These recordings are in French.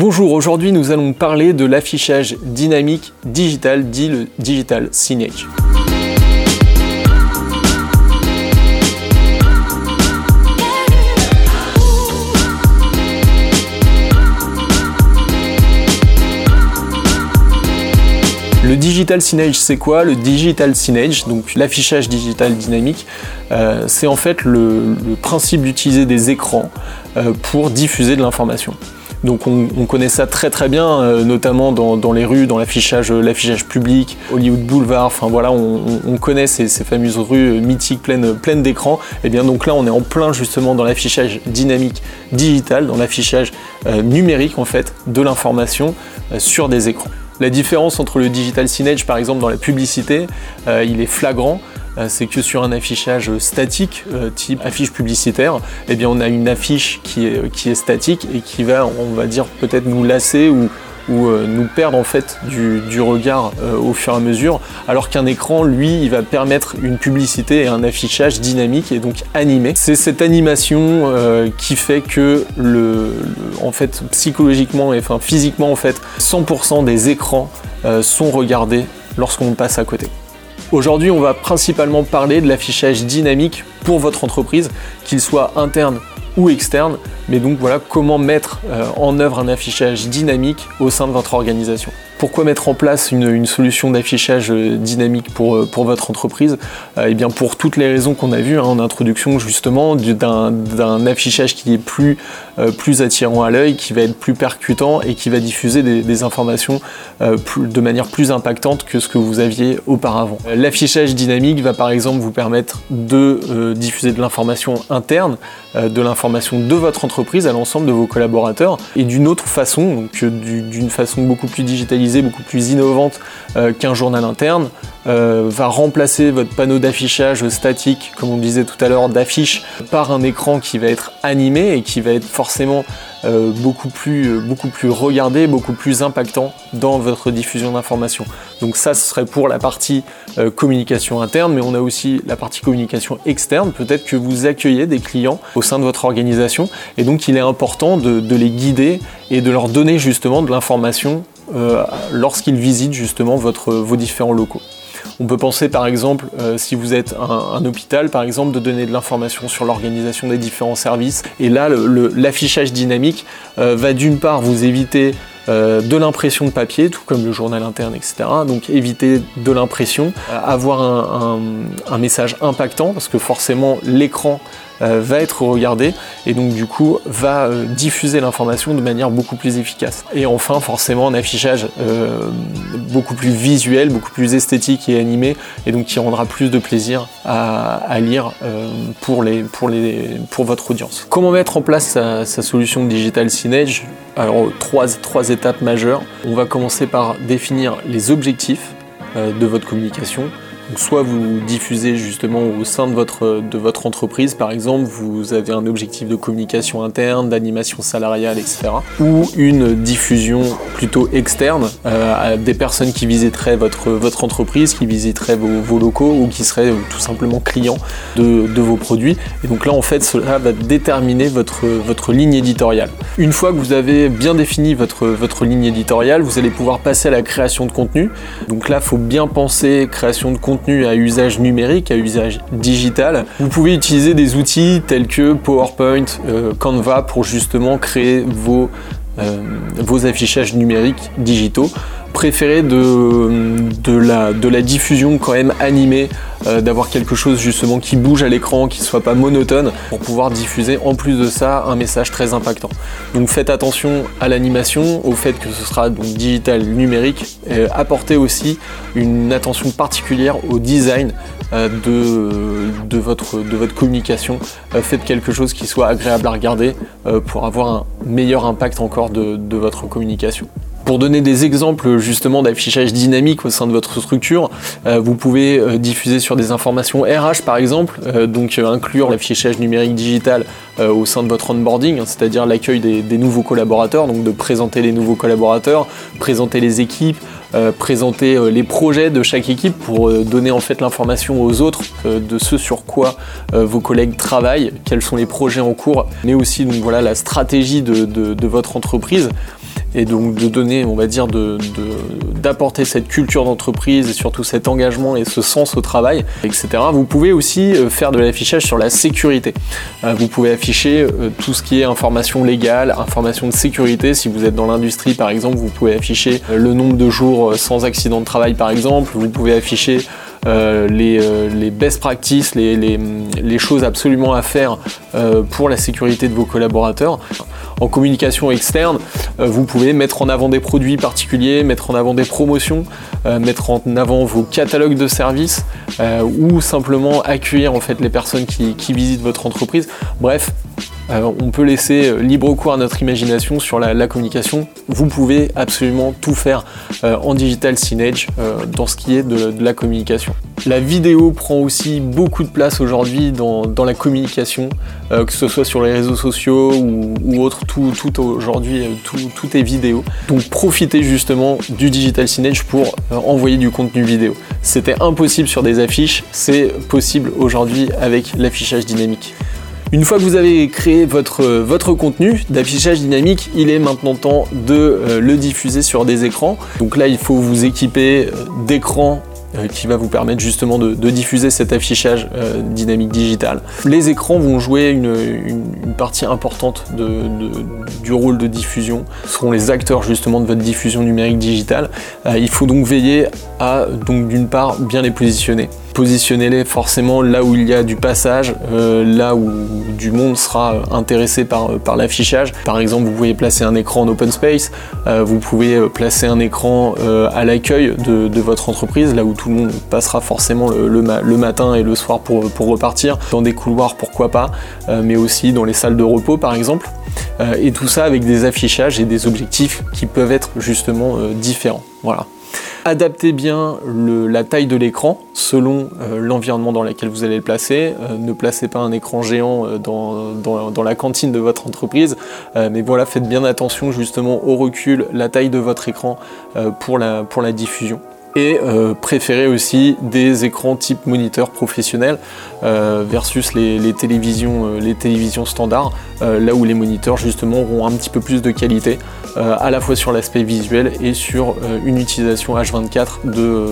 Bonjour, aujourd'hui nous allons parler de l'affichage dynamique digital, dit le Digital Signage. Le digital signage, c'est quoi Le digital signage, donc l'affichage digital dynamique, euh, c'est en fait le, principe d'utiliser des écrans euh, pour diffuser de l'information. Donc on, connaît ça très très bien, euh, notamment dans, les rues, dans l'affichage, l'affichage public, Hollywood Boulevard, enfin voilà, on, connaît ces, fameuses rues mythiques pleines, pleines d'écrans. Et bien donc là on est en plein justement dans l'affichage dynamique digital, dans l'affichage euh, numérique en fait de l'information euh, sur des écrans. La différence entre le digital signage par exemple dans la publicité, il est flagrant. Euh, c'est que sur un affichage statique, euh, type affiche publicitaire, eh bien on a une affiche qui est, statique et qui va, on va dire, peut-être nous lasser ou, euh, nous perdre en fait du, regard au fur et à mesure, alors qu'un écran, lui, il va permettre une publicité et un affichage dynamique et donc animé. C'est cette animation qui fait que le, en fait, psychologiquement et enfin physiquement en fait, 100% des écrans sont regardés lorsqu'on passe à côté. Aujourd'hui, on va principalement parler de l'affichage dynamique pour votre entreprise, qu'il soit interne ou externe, mais donc voilà comment mettre euh, en œuvre un affichage dynamique au sein de votre organisation. Pourquoi mettre en place une, solution d'affichage euh, dynamique pour, euh, pour votre entreprise? Eh bien pour toutes les raisons qu'on a vues hein, en introduction justement, d'un affichage qui est plus, plus attirant à l'œil, qui va être plus percutant et qui va diffuser des, informations de manière plus impactante que ce que vous aviez auparavant. L'affichage dynamique va par exemple vous permettre de diffuser de l'information interne, de l'information de votre entreprise à l'ensemble de vos collaborateurs et d'une autre façon, donc d'une façon beaucoup plus digitalisée beaucoup plus innovante euh, qu'un journal interne, euh, va remplacer votre panneau d'affichage statique, comme on disait tout à l'heure, d'affiche par un écran qui va être animé et qui va être forcément euh, beaucoup, plus, beaucoup plus regardé, beaucoup plus impactant dans votre diffusion d'informations. Donc ça, ce serait pour la partie communication interne, mais on a aussi la partie communication externe. Peut-être que vous accueillez des clients au sein de votre organisation et donc il est important de, les guider et de leur donner justement de l'information lorsqu'ils visitent justement vos différents locaux. On peut penser par exemple, euh, si vous êtes un, hôpital par exemple, de donner de l'information sur l'organisation des différents services. Et là, l'affichage dynamique euh, va d'une part vous éviter de l'impression de papier, tout comme le journal interne, etc. Donc éviter de l'impression, avoir un, message impactant, parce que forcément l'écran euh, va être regardé et donc du coup va euh, diffuser l'information de manière beaucoup plus efficace. Et enfin forcément un affichage euh, beaucoup plus visuel, beaucoup plus esthétique et animé et donc qui rendra plus de plaisir à, lire pour, les, pour, les, pour votre audience. Comment mettre en place sa, solution digital signage Alors trois, trois étapes majeures. On va commencer par définir les objectifs de votre communication soit vous diffusez justement au sein de votre, entreprise, par exemple, vous avez un objectif de communication interne, d'animation salariale, etc. Ou une diffusion plutôt externe euh, à des personnes qui visiteraient votre, entreprise, qui visiteraient vos, locaux ou qui seraient tout simplement clients de, vos produits. Et donc là, en fait, cela va déterminer votre, votre ligne éditoriale. Une fois que vous avez bien défini votre, votre ligne éditoriale, vous allez pouvoir passer à la création de contenu. Donc là, il faut bien penser création de contenu à usage numérique, à usage digital. Vous pouvez utiliser des outils tels que PowerPoint, euh, Canva pour justement créer vos, euh, vos affichages numériques digitaux préféré de, de, la, de la diffusion quand même animée, euh, d'avoir quelque chose justement qui bouge à l'écran, qui ne soit pas monotone, pour pouvoir diffuser en plus de ça un message très impactant. Donc faites attention à l'animation, au fait que ce sera donc digital numérique, apportez aussi une attention particulière au design euh, de, de, votre, de votre communication. Euh, faites quelque chose qui soit agréable à regarder pour avoir un meilleur impact encore de, de votre communication. Pour donner des exemples justement d'affichage dynamique au sein de votre structure, euh, vous pouvez euh, diffuser sur des informations RH par exemple, euh, donc inclure l'affichage numérique digital au sein de votre onboarding, hein, c'est-à-dire l'accueil des, nouveaux collaborateurs, donc de présenter les nouveaux collaborateurs, présenter les équipes, présenter les projets de chaque équipe pour donner en fait l'information aux autres de ce sur quoi vos collègues travaillent, quels sont les projets en cours, mais aussi voilà la stratégie de votre entreprise et donc de donner, on va dire, d'apporter cette culture d'entreprise et surtout cet engagement et ce sens au travail, etc. Vous pouvez aussi euh, faire de l'affichage sur la sécurité. Euh, vous pouvez afficher euh, tout ce qui est information légale, information de sécurité. Si vous êtes dans l'industrie, par exemple, vous pouvez afficher le nombre de jours sans accident de travail, par exemple. Vous pouvez afficher euh, les, best practices, les, choses absolument à faire pour la sécurité de vos collaborateurs. En communication externe, vous pouvez mettre en avant des produits particuliers, mettre en avant des promotions, mettre en avant vos catalogues de services ou simplement accueillir en fait les personnes qui, qui visitent votre entreprise. Bref, euh, on peut laisser euh, libre cours à notre imagination sur la, communication. Vous pouvez absolument tout faire euh, en digital signage dans ce qui est de, la communication. La vidéo prend aussi beaucoup de place aujourd'hui dans, la communication, que ce soit sur les réseaux sociaux ou, autres, tout, aujourd'hui, tout, est vidéo. Donc profitez justement du digital signage pour envoyer du contenu vidéo. C'était impossible sur des affiches, c'est possible aujourd'hui avec l'affichage dynamique. Une fois que vous avez créé votre, votre contenu d'affichage dynamique, il est maintenant temps de euh, le diffuser sur des écrans. Donc là, il faut vous équiper euh, d'écrans euh, qui va vous permettre justement de, diffuser cet affichage dynamique digital. Les écrans vont jouer une, partie importante du rôle de diffusion, Ce seront les acteurs justement de votre diffusion numérique digitale. il faut donc veiller à d'une part bien les positionner positionnez-les forcément là où il y a du passage, euh, là où du monde sera intéressé par, par l'affichage. Par exemple, vous pouvez placer un écran en open space, euh, vous pouvez placer un écran euh, à l'accueil de, votre entreprise, là où tout le monde passera forcément le, matin et le soir pour, pour, repartir, dans des couloirs pourquoi pas, mais aussi dans les salles de repos par exemple. et tout ça avec des affichages et des objectifs qui peuvent être justement différents. Voilà. Adaptez bien la taille de l'écran selon euh, l'environnement dans lequel vous allez le placer. Euh, ne placez pas un écran géant euh, dans, la cantine de votre entreprise. mais voilà, faites bien attention justement au recul, la taille de votre écran pour la diffusion et préférer aussi des écrans type moniteur professionnel versus les, télévisions, les télévisions standards, là où les moniteurs justement auront un petit peu plus de qualité, à la fois sur l'aspect visuel et sur une utilisation H24 de,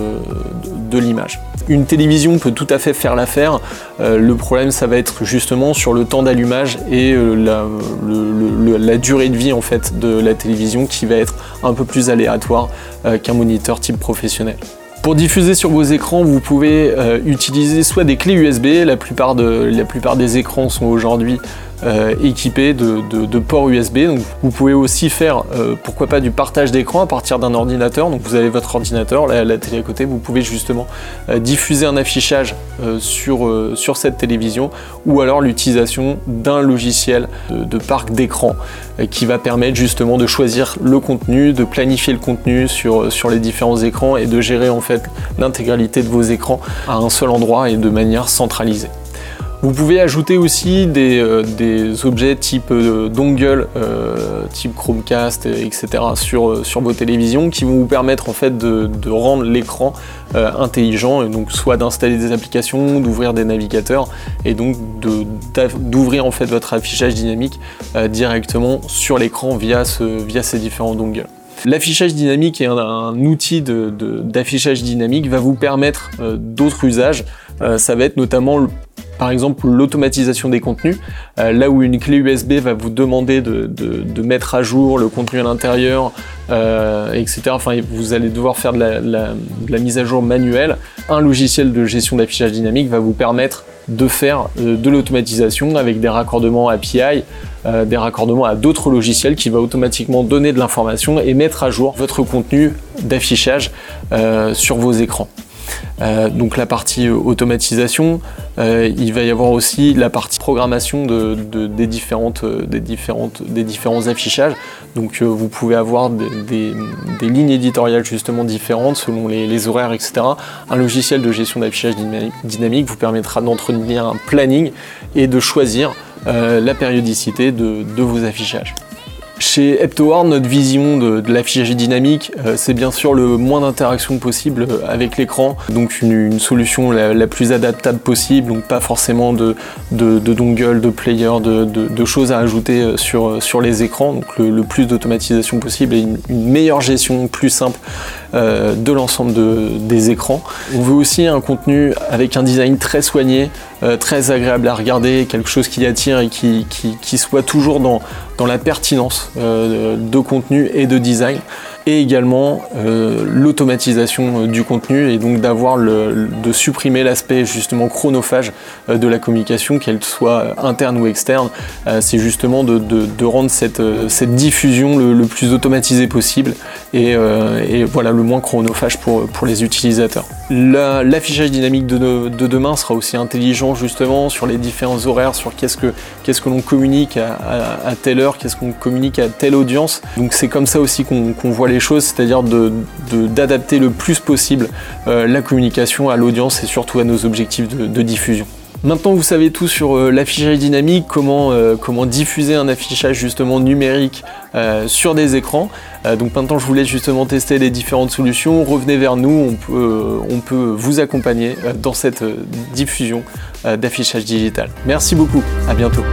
de, l'image. Une télévision peut tout à fait faire l'affaire, le problème ça va être justement sur le temps d'allumage et la, durée de vie en fait de la télévision qui va être un peu plus aléatoire qu'un moniteur type professionnel. Pour diffuser sur vos écrans, vous pouvez euh, utiliser soit des clés USB, la plupart, de, la plupart des écrans sont aujourd'hui euh, équipés de, ports USB. Donc vous pouvez aussi faire, euh, pourquoi pas, du partage d'écran à partir d'un ordinateur. Donc vous avez votre ordinateur, la, la télé à côté, vous pouvez justement diffuser un affichage sur, sur cette télévision ou alors l'utilisation d'un logiciel de, parc d'écran qui va permettre justement de choisir le contenu, de planifier le contenu sur, sur les différents écrans et de gérer en fait l'intégralité de vos écrans à un seul endroit et de manière centralisée. Vous pouvez ajouter aussi des, euh, objets type euh, dongle, euh, type Chromecast, etc. Sur, sur, vos télévisions qui vont vous permettre en fait de, rendre l'écran intelligent, et donc soit d'installer des applications, d'ouvrir des navigateurs et donc d'ouvrir en fait votre affichage dynamique directement sur l'écran via, via ces différents dongles. L'affichage dynamique est un, outil d'affichage dynamique va vous permettre d'autres usages. Ça va être notamment par exemple l'automatisation des contenus, euh, là où une clé USB va vous demander de, mettre à jour le contenu à l'intérieur, euh, etc. Enfin, vous allez devoir faire de la, mise à jour manuelle. Un logiciel de gestion d'affichage dynamique va vous permettre de faire euh, de l'automatisation avec des raccordements API, des raccordements à d'autres logiciels qui va automatiquement donner de l'information et mettre à jour votre contenu d'affichage sur vos écrans. Euh, donc la partie euh, automatisation, euh, il va y avoir aussi la partie programmation des, différents affichages. Donc vous pouvez avoir des, lignes éditoriales justement différentes selon les, horaires, etc. Un logiciel de gestion d'affichage dynamique vous permettra d'entretenir un planning et de choisir la périodicité de vos affichages. Chez HeptoWard, notre vision de, l'affichage dynamique, euh, c'est bien sûr le moins d'interaction possible euh, avec l'écran, donc une, solution la, plus adaptable possible, donc pas forcément de, de, de dongle, de player, de, choses à ajouter euh, sur, sur les écrans, donc le, plus d'automatisation possible et une, meilleure gestion plus simple de l'ensemble des écrans. On veut aussi un contenu avec un design très soigné, très agréable à regarder, quelque chose qui attire et qui, qui soit toujours dans, dans la pertinence euh, de contenu et de design et également euh, l'automatisation euh, du contenu et donc d'avoir de supprimer l'aspect justement chronophage de la communication, qu'elle soit interne ou externe. c'est justement de, rendre cette, cette diffusion le, plus automatisée possible et, voilà le moins chronophage pour, pour les utilisateurs. L'affichage dynamique de, de, demain sera aussi intelligent justement sur les différents horaires, sur qu'est-ce que, qu'est-ce que l'on communique à telle heure, qu'est-ce qu'on communique à telle audience. Donc c'est comme ça aussi qu'on voit les choses, c'est-à-dire d'adapter le plus possible euh, la communication à l'audience et surtout à nos objectifs de, diffusion. Maintenant vous savez tout sur euh, l'affichage dynamique, comment, euh, comment diffuser un affichage justement numérique sur des écrans. donc maintenant je vous laisse justement tester les différentes solutions. Revenez vers nous, on peut, on peut vous accompagner dans cette diffusion d'affichage digital. Merci beaucoup, à bientôt.